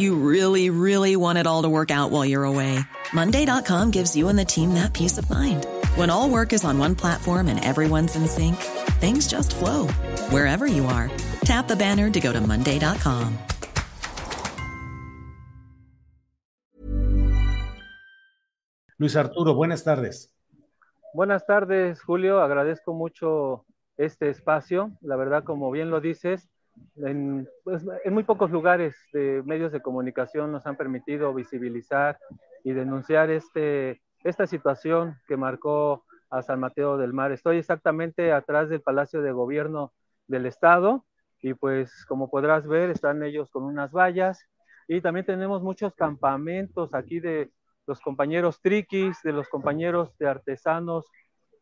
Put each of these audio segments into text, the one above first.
You really, really want it all to work out while you're away. Monday.com gives you and the team that peace of mind. When all work is on one platform and everyone's in sync, things just flow wherever you are. Tap the banner to go to Monday.com. Luis Arturo, buenas tardes. Buenas tardes, Julio. Agradezco mucho este espacio. La verdad, como bien lo dices, en, pues, en, muy pocos lugares de medios de comunicación nos han permitido visibilizar y denunciar este, esta situación que marcó a San Mateo del Mar. Estoy exactamente atrás del Palacio de Gobierno del Estado y pues como podrás ver están ellos con unas vallas y también tenemos muchos campamentos aquí de los compañeros triquis, de los compañeros de artesanos,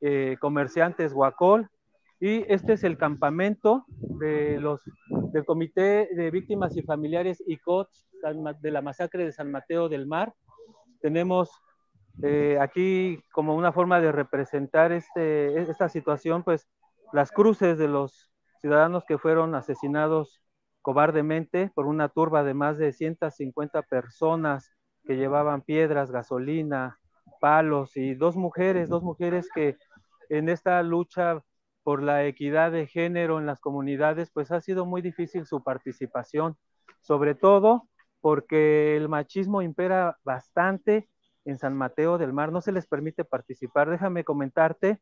eh, comerciantes Huacol y este es el campamento de los, del Comité de Víctimas y Familiares ICOT de la masacre de San Mateo del Mar. Tenemos eh, aquí como una forma de representar este, esta situación, pues las cruces de los ciudadanos que fueron asesinados cobardemente por una turba de más de 150 personas que llevaban piedras, gasolina, palos y dos mujeres, dos mujeres que en esta lucha por la equidad de género en las comunidades, pues ha sido muy difícil su participación, sobre todo porque el machismo impera bastante en San Mateo del Mar, no se les permite participar. Déjame comentarte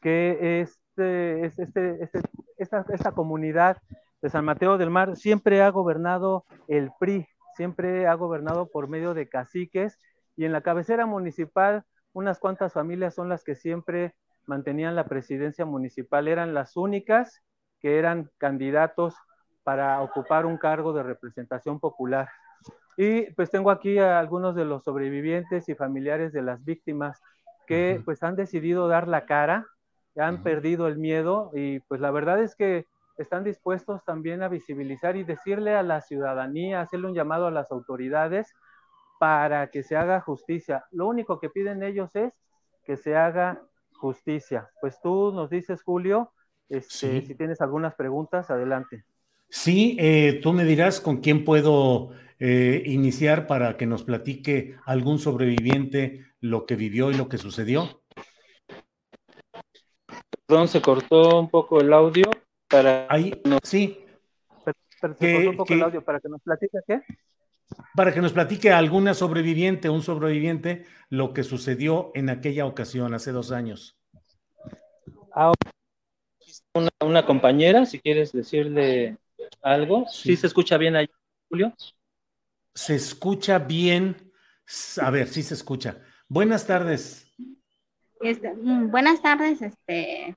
que este, este, este, esta, esta comunidad de San Mateo del Mar siempre ha gobernado el PRI, siempre ha gobernado por medio de caciques y en la cabecera municipal unas cuantas familias son las que siempre mantenían la presidencia municipal, eran las únicas que eran candidatos para ocupar un cargo de representación popular. Y pues tengo aquí a algunos de los sobrevivientes y familiares de las víctimas que pues han decidido dar la cara, han perdido el miedo y pues la verdad es que están dispuestos también a visibilizar y decirle a la ciudadanía, hacerle un llamado a las autoridades para que se haga justicia. Lo único que piden ellos es que se haga justicia. Pues tú nos dices, Julio, este, si tienes algunas preguntas, adelante. Sí, eh, tú me dirás con quién puedo eh, iniciar para que nos platique algún sobreviviente lo que vivió y lo que sucedió. Perdón, se cortó un poco el audio para. Ahí, sí. se cortó un poco el audio para que nos platique qué para que nos platique alguna sobreviviente, un sobreviviente, lo que sucedió en aquella ocasión, hace dos años. Ah, una, una compañera, si quieres decirle algo. ¿Sí, se escucha bien ahí, Julio? Se escucha bien. A ver, sí se escucha. Buenas tardes. Este, mm, buenas tardes, este.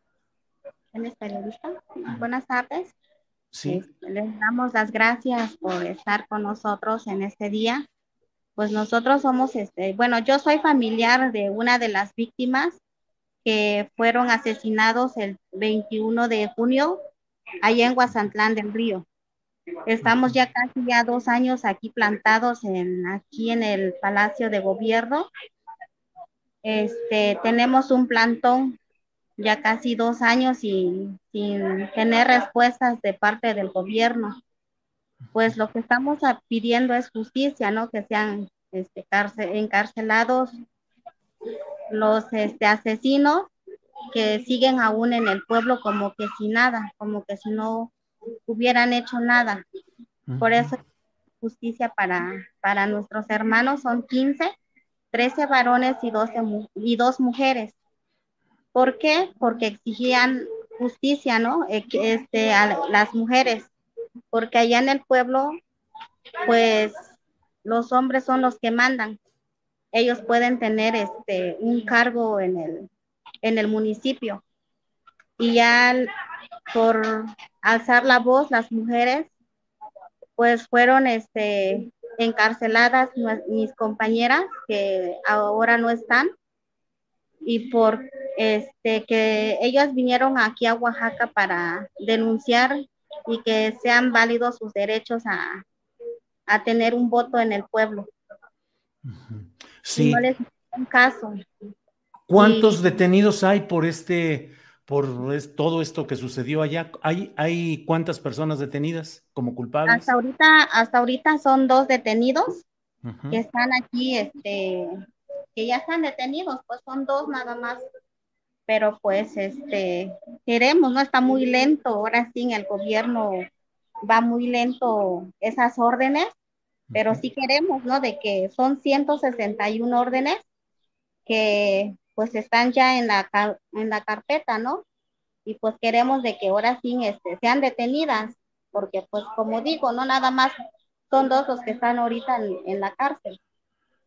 ¿Eres periodista? Buenas tardes. Sí. Este, les damos las gracias por estar con nosotros en este día. Pues nosotros somos, este, bueno, yo soy familiar de una de las víctimas que fueron asesinados el 21 de junio allá en Guasantlán del Río. Estamos ya casi ya dos años aquí plantados en, aquí en el Palacio de Gobierno. Este, tenemos un plantón ya casi dos años y sin tener respuestas de parte del gobierno. Pues lo que estamos pidiendo es justicia, ¿no? Que sean este, encarcelados los este, asesinos que siguen aún en el pueblo como que sin nada, como que si no hubieran hecho nada. Por eso justicia para, para nuestros hermanos son 15, 13 varones y, 12, y dos mujeres. ¿Por qué? Porque exigían justicia, ¿no? Este, a las mujeres, porque allá en el pueblo, pues los hombres son los que mandan. Ellos pueden tener este, un cargo en el, en el municipio. Y ya por alzar la voz, las mujeres, pues fueron este, encarceladas mis compañeras que ahora no están y por este que ellos vinieron aquí a Oaxaca para denunciar y que sean válidos sus derechos a, a tener un voto en el pueblo. Sí. un caso. ¿Cuántos detenidos hay por este, por todo esto que sucedió allá? ¿Hay, ¿Hay cuántas personas detenidas como culpables? Hasta ahorita, hasta ahorita son dos detenidos que están aquí, este, que ya están detenidos, pues son dos nada más. Pero pues, este, queremos, ¿no? Está muy lento, ahora sí, el gobierno va muy lento esas órdenes, pero sí queremos, ¿no? De que son 161 órdenes que pues están ya en la, en la carpeta, ¿no? Y pues queremos de que ahora sí este, sean detenidas, porque pues como digo, no nada más son dos los que están ahorita en, la cárcel.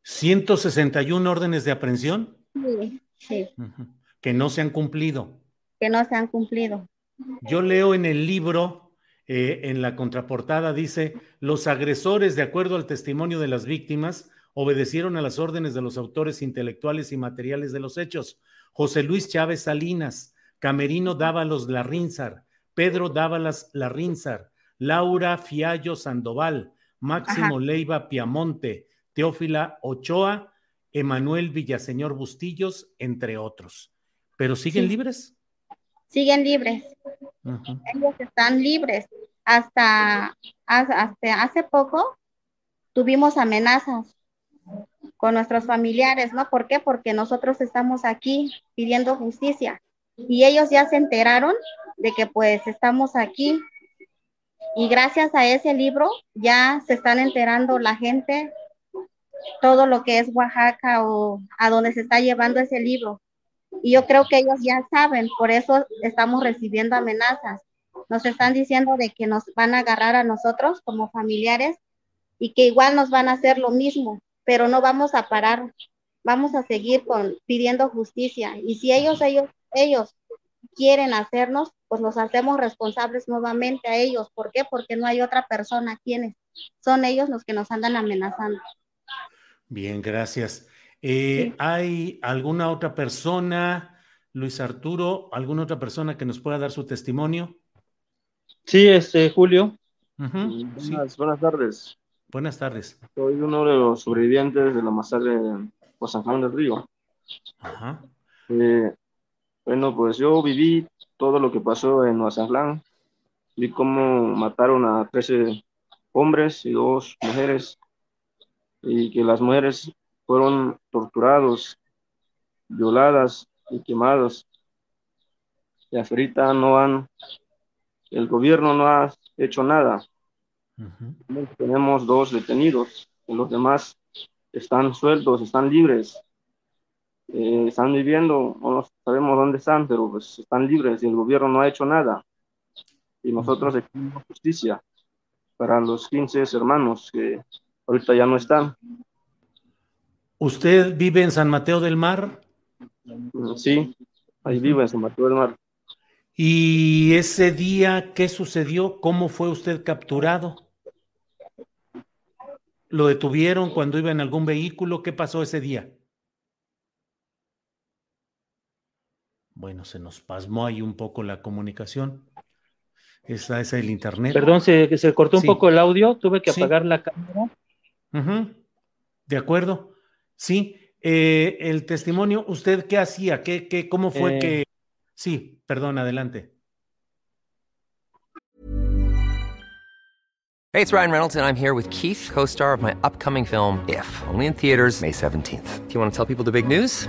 161 órdenes de aprehensión. Sí, sí. Que no se han cumplido. Que no se han cumplido. Yo leo en el libro, eh, en la contraportada, dice, los agresores, de acuerdo al testimonio de las víctimas, obedecieron a las órdenes de los autores intelectuales y materiales de los hechos. José Luis Chávez Salinas, Camerino Dávalos Larrinzar, Pedro Dávalas Larrinzar, Laura Fiallo Sandoval, Máximo Leiva Piamonte, Teófila Ochoa, Emanuel Villaseñor Bustillos, entre otros. ¿Pero siguen libres? Siguen libres. Ellos están libres. Hasta, hasta hace poco tuvimos amenazas con nuestros familiares, ¿no? ¿Por qué? Porque nosotros estamos aquí pidiendo justicia y ellos ya se enteraron de que pues estamos aquí y gracias a ese libro ya se están enterando la gente todo lo que es Oaxaca o a dónde se está llevando ese libro. Y yo creo que ellos ya saben, por eso estamos recibiendo amenazas. Nos están diciendo de que nos van a agarrar a nosotros como familiares y que igual nos van a hacer lo mismo pero no vamos a parar, vamos a seguir con, pidiendo justicia. Y si ellos, ellos, ellos quieren hacernos, pues los hacemos responsables nuevamente a ellos. ¿Por qué? Porque no hay otra persona quienes son ellos los que nos andan amenazando. Bien, gracias. Eh, ¿Hay alguna otra persona, Luis Arturo, alguna otra persona que nos pueda dar su testimonio? Sí, este, Julio. buenas tardes. Buenas tardes. Soy uno de los sobrevivientes de la masacre en San Juan del Río. Ajá. Eh, bueno, pues yo viví todo lo que pasó en Mazatlán. Vi cómo mataron a 13 hombres y dos mujeres y que las mujeres fueron torturados, violadas y quemadas. Y ahorita no han, el gobierno no ha hecho nada. Tenemos dos detenidos, los demás están sueltos, están libres, eh, están viviendo, no sabemos dónde están, pero pues están libres y el gobierno no ha hecho nada. Y nosotros exigimos justicia para los 15 hermanos que ahorita ya no están. ¿Usted vive en San Mateo del Mar? Sí, ahí vivo en San Mateo del Mar. ¿Y ese día qué sucedió? ¿Cómo fue usted capturado? ¿Lo detuvieron cuando iba en algún vehículo? ¿Qué pasó ese día? Bueno, se nos pasmó ahí un poco la comunicación. Esa es el internet. Perdón, se, se cortó un poco el audio, tuve que apagar la cámara. De acuerdo. Sí, eh, el testimonio, ¿usted qué hacía? ¿Qué, qué, ¿Cómo fue eh. que... Sí, perdón, adelante. Hey, it's Ryan Reynolds, and I'm here with Keith, co star of my upcoming film, If, only in theaters, May 17th. Do you want to tell people the big news?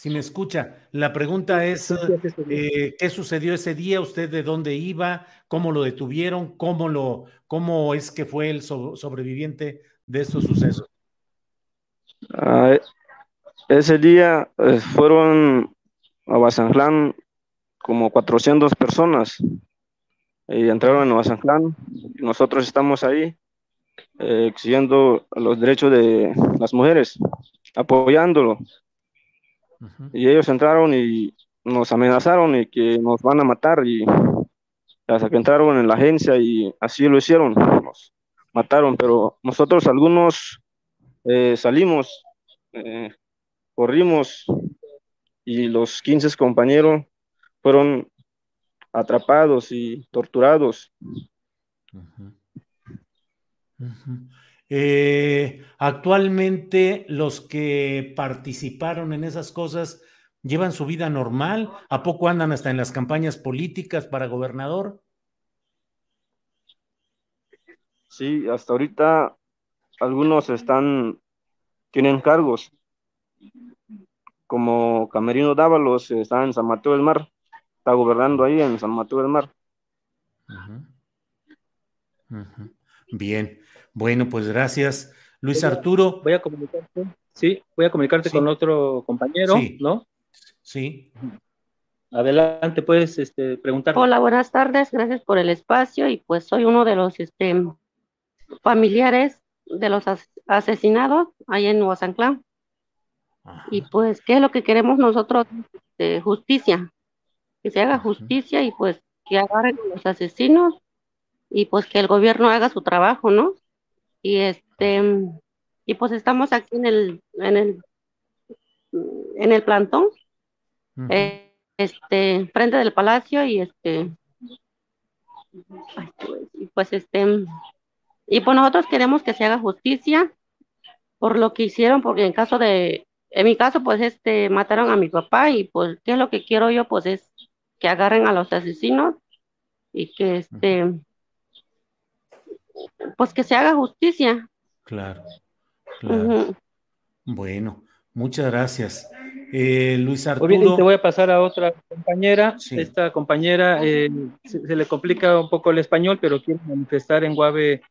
si me escucha. La pregunta es, eh, ¿qué sucedió ese día? ¿Usted de dónde iba? ¿Cómo lo detuvieron? ¿Cómo, lo, cómo es que fue el so- sobreviviente de estos sucesos? Ah, ese día eh, fueron a Bazantlán como 400 personas y entraron en Bazantlán. Nosotros estamos ahí eh, exigiendo los derechos de las mujeres, apoyándolo. Y ellos entraron y nos amenazaron y que nos van a matar y hasta que entraron en la agencia y así lo hicieron, nos mataron, pero nosotros algunos eh, salimos, eh, corrimos y los 15 compañeros fueron atrapados y torturados. Eh, actualmente los que participaron en esas cosas llevan su vida normal, ¿a poco andan hasta en las campañas políticas para gobernador? Sí, hasta ahorita algunos están, tienen cargos, como Camerino Dávalos está en San Mateo del Mar, está gobernando ahí en San Mateo del Mar. Bien, bueno, pues gracias. Luis Arturo. Voy a comunicarte, sí, voy a comunicarte con otro compañero, Sí. ¿no? Sí. Adelante, puedes este, preguntar. Hola, buenas tardes, gracias por el espacio y pues soy uno de los este, familiares de los as- asesinados ahí en Huazanclán. Y pues, ¿qué es lo que queremos nosotros? Este, justicia, que se haga justicia y pues que agarren a los asesinos y pues que el gobierno haga su trabajo, ¿no? Y este, y pues estamos aquí en el, en el, en el plantón, eh, este, frente del palacio y este, y pues este, y pues nosotros queremos que se haga justicia por lo que hicieron, porque en caso de, en mi caso, pues este, mataron a mi papá y pues, ¿qué es lo que quiero yo? Pues es que agarren a los asesinos y que este, pues que se haga justicia. Claro, claro. Bueno, muchas gracias. Eh, Luis Muy bien, y Arturo. te voy a pasar a otra compañera. Esta compañera eh, se, se le complica un poco el español, pero quiere manifestar en Guave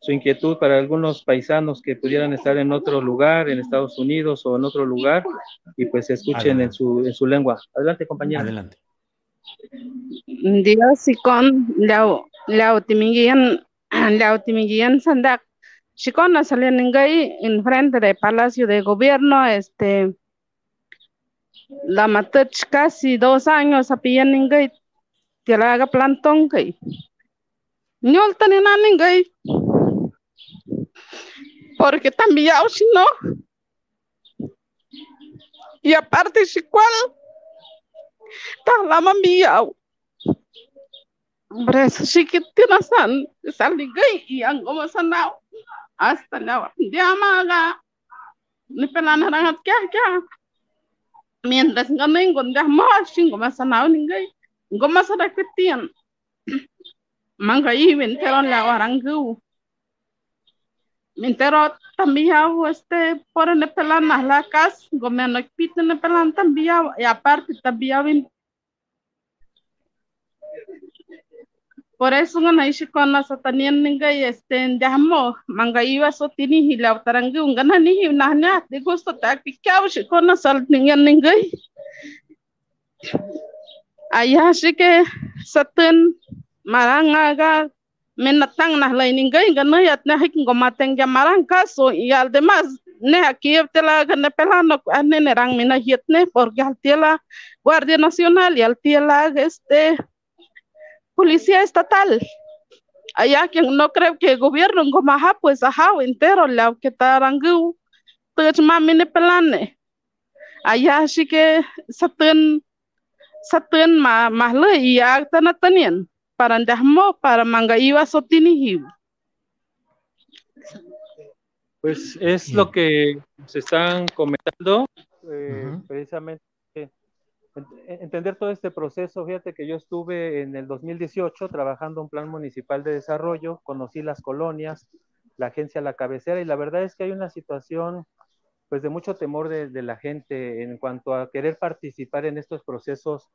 su inquietud para algunos paisanos que pudieran estar en otro lugar, en Estados Unidos o en otro lugar, y pues escuchen en su, en su lengua. Adelante, compañera. Adelante. Dios sikon lau lau timigian lau timigian sandak sikon saliningay en frente del Palacio de Gobierno este la matach casi dos años apiyaningay tilaga plantón kay ñol taninaningay porque también si no. Y aparte si cual lama miyaw. Hombre, chiquitina san, saligay, y ang gumasanaw. Hasta la diamaga. Ni pelanarangat kya kya. Mientras ganin gonda masing gumasanaw ningay. Gumasada kitian. Mangay winteron la waranggu. Mintero también este por el pelan a la casa, gomeno pito en el pelan también y aparte también por eso nga naisip ko na sa tanian ninga este damo manga iwa so tini hilaw tarangi unga na ni na na de gusto ta pikyaw si ko na sal ningan ninga Ayah que satun marangaga menatang nah lain ingay gana yat na hiking gomateng jamarang kaso y además ne aquí tela gana pelano ane nerang mina hitne porque al tela Guardia Nacional y al tela este policía estatal. Allá que no creo que el gobierno como ajá pues ajá entero la que tarangu pues mami ne pelane. Allá sí que satun satun ma mahle y acta natanian para ndahmo para manga iba sotini Pues es lo que se están comentando, eh, precisamente entender todo este proceso. Fíjate que yo estuve en el 2018 trabajando un plan municipal de desarrollo, conocí las colonias, la agencia La Cabecera, y la verdad es que hay una situación pues de mucho temor de, de la gente en cuanto a querer participar en estos procesos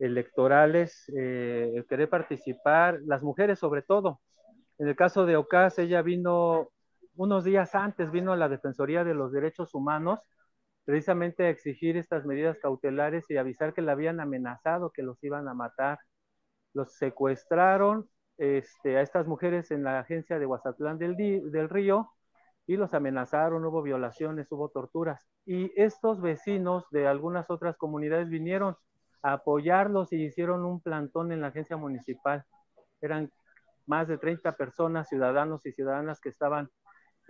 electorales, eh, querer participar, las mujeres sobre todo. En el caso de Ocas, ella vino unos días antes, vino a la Defensoría de los Derechos Humanos precisamente a exigir estas medidas cautelares y avisar que la habían amenazado, que los iban a matar. Los secuestraron este, a estas mujeres en la agencia de Huazatlán del, del Río y los amenazaron, hubo violaciones, hubo torturas. Y estos vecinos de algunas otras comunidades vinieron a apoyarlos y hicieron un plantón en la agencia municipal. Eran más de 30 personas, ciudadanos y ciudadanas que estaban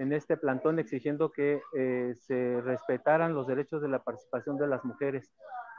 en este plantón exigiendo que eh, se respetaran los derechos de la participación de las mujeres.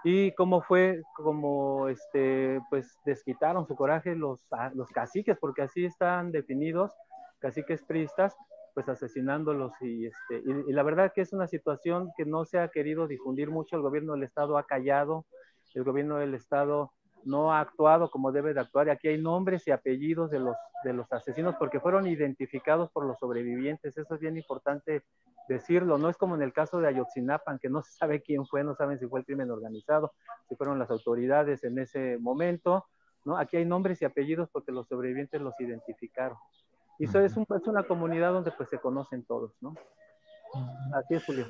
Y cómo fue, como este, pues desquitaron su coraje los, los caciques, porque así están definidos, caciques pristas, pues asesinándolos y, este, y, y, la verdad que es una situación que no se ha querido difundir mucho, el gobierno del estado ha callado, el gobierno del estado no ha actuado como debe de actuar. Y aquí hay nombres y apellidos de los, de los asesinos porque fueron identificados por los sobrevivientes. Eso es bien importante decirlo. No es como en el caso de Ayotzinapan, que no se sabe quién fue, no saben si fue el crimen organizado, si fueron las autoridades en ese momento. ¿no? Aquí hay nombres y apellidos porque los sobrevivientes los identificaron. Y eso es, un, es una comunidad donde pues se conocen todos, ¿no? Así es, Julio.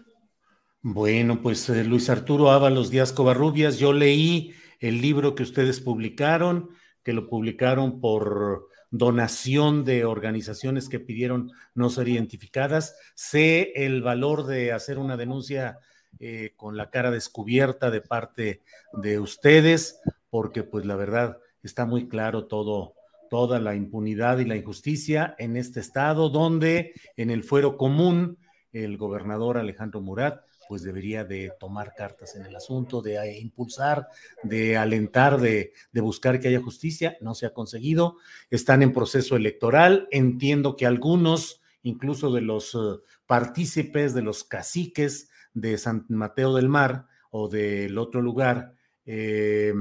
Bueno, pues eh, Luis Arturo Ábalos Díaz Covarrubias, yo leí el libro que ustedes publicaron, que lo publicaron por donación de organizaciones que pidieron no ser identificadas. Sé el valor de hacer una denuncia eh, con la cara descubierta de parte de ustedes, porque pues la verdad está muy claro todo, toda la impunidad y la injusticia en este estado, donde en el fuero común el gobernador Alejandro Murat pues debería de tomar cartas en el asunto, de eh, impulsar, de alentar, de, de, buscar que haya justicia. No se ha conseguido. Están en proceso electoral. Entiendo que algunos, incluso de los uh, partícipes, de los caciques de San Mateo del Mar o del otro lugar, eh,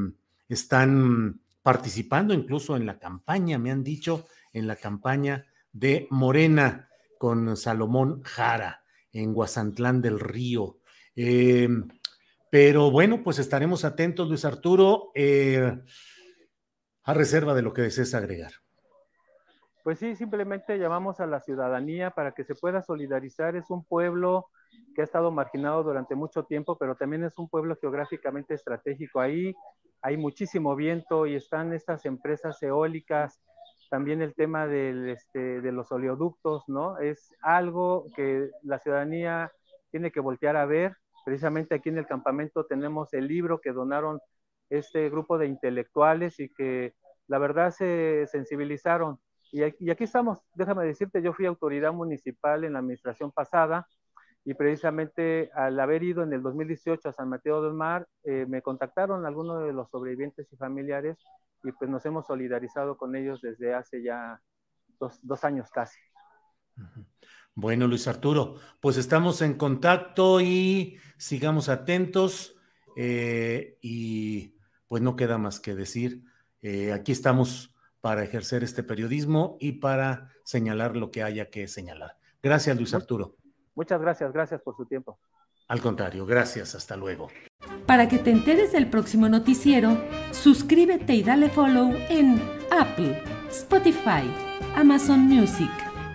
están participando incluso en la campaña, me han dicho, en la campaña de Morena con Salomón Jara en Guasantlán del Río. Eh, pero bueno, pues estaremos atentos, Luis Arturo, eh, a reserva de lo que desees agregar. Pues sí, simplemente llamamos a la ciudadanía para que se pueda solidarizar. Es un pueblo que ha estado marginado durante mucho tiempo, pero también es un pueblo geográficamente estratégico. Ahí hay muchísimo viento y están estas empresas eólicas, también el tema del, este, de los oleoductos, ¿no? Es algo que la ciudadanía tiene que voltear a ver. Precisamente aquí en el campamento tenemos el libro que donaron este grupo de intelectuales y que la verdad se sensibilizaron. Y aquí, estamos, déjame decirte, yo fui autoridad municipal en la administración pasada y precisamente al haber ido en el 2018 a San Mateo del Mar, eh, me contactaron algunos de los sobrevivientes y familiares y pues nos hemos solidarizado con ellos desde hace ya dos, dos años casi. Bueno, Luis Arturo, pues estamos en contacto y sigamos atentos eh, y pues no queda más que decir, eh, aquí estamos para ejercer este periodismo y para señalar lo que haya que señalar. Gracias, Luis Arturo. Muchas gracias, gracias por su tiempo. Al contrario, gracias, hasta luego. Para que te enteres del próximo noticiero, suscríbete y dale follow en Apple, Spotify, Amazon Music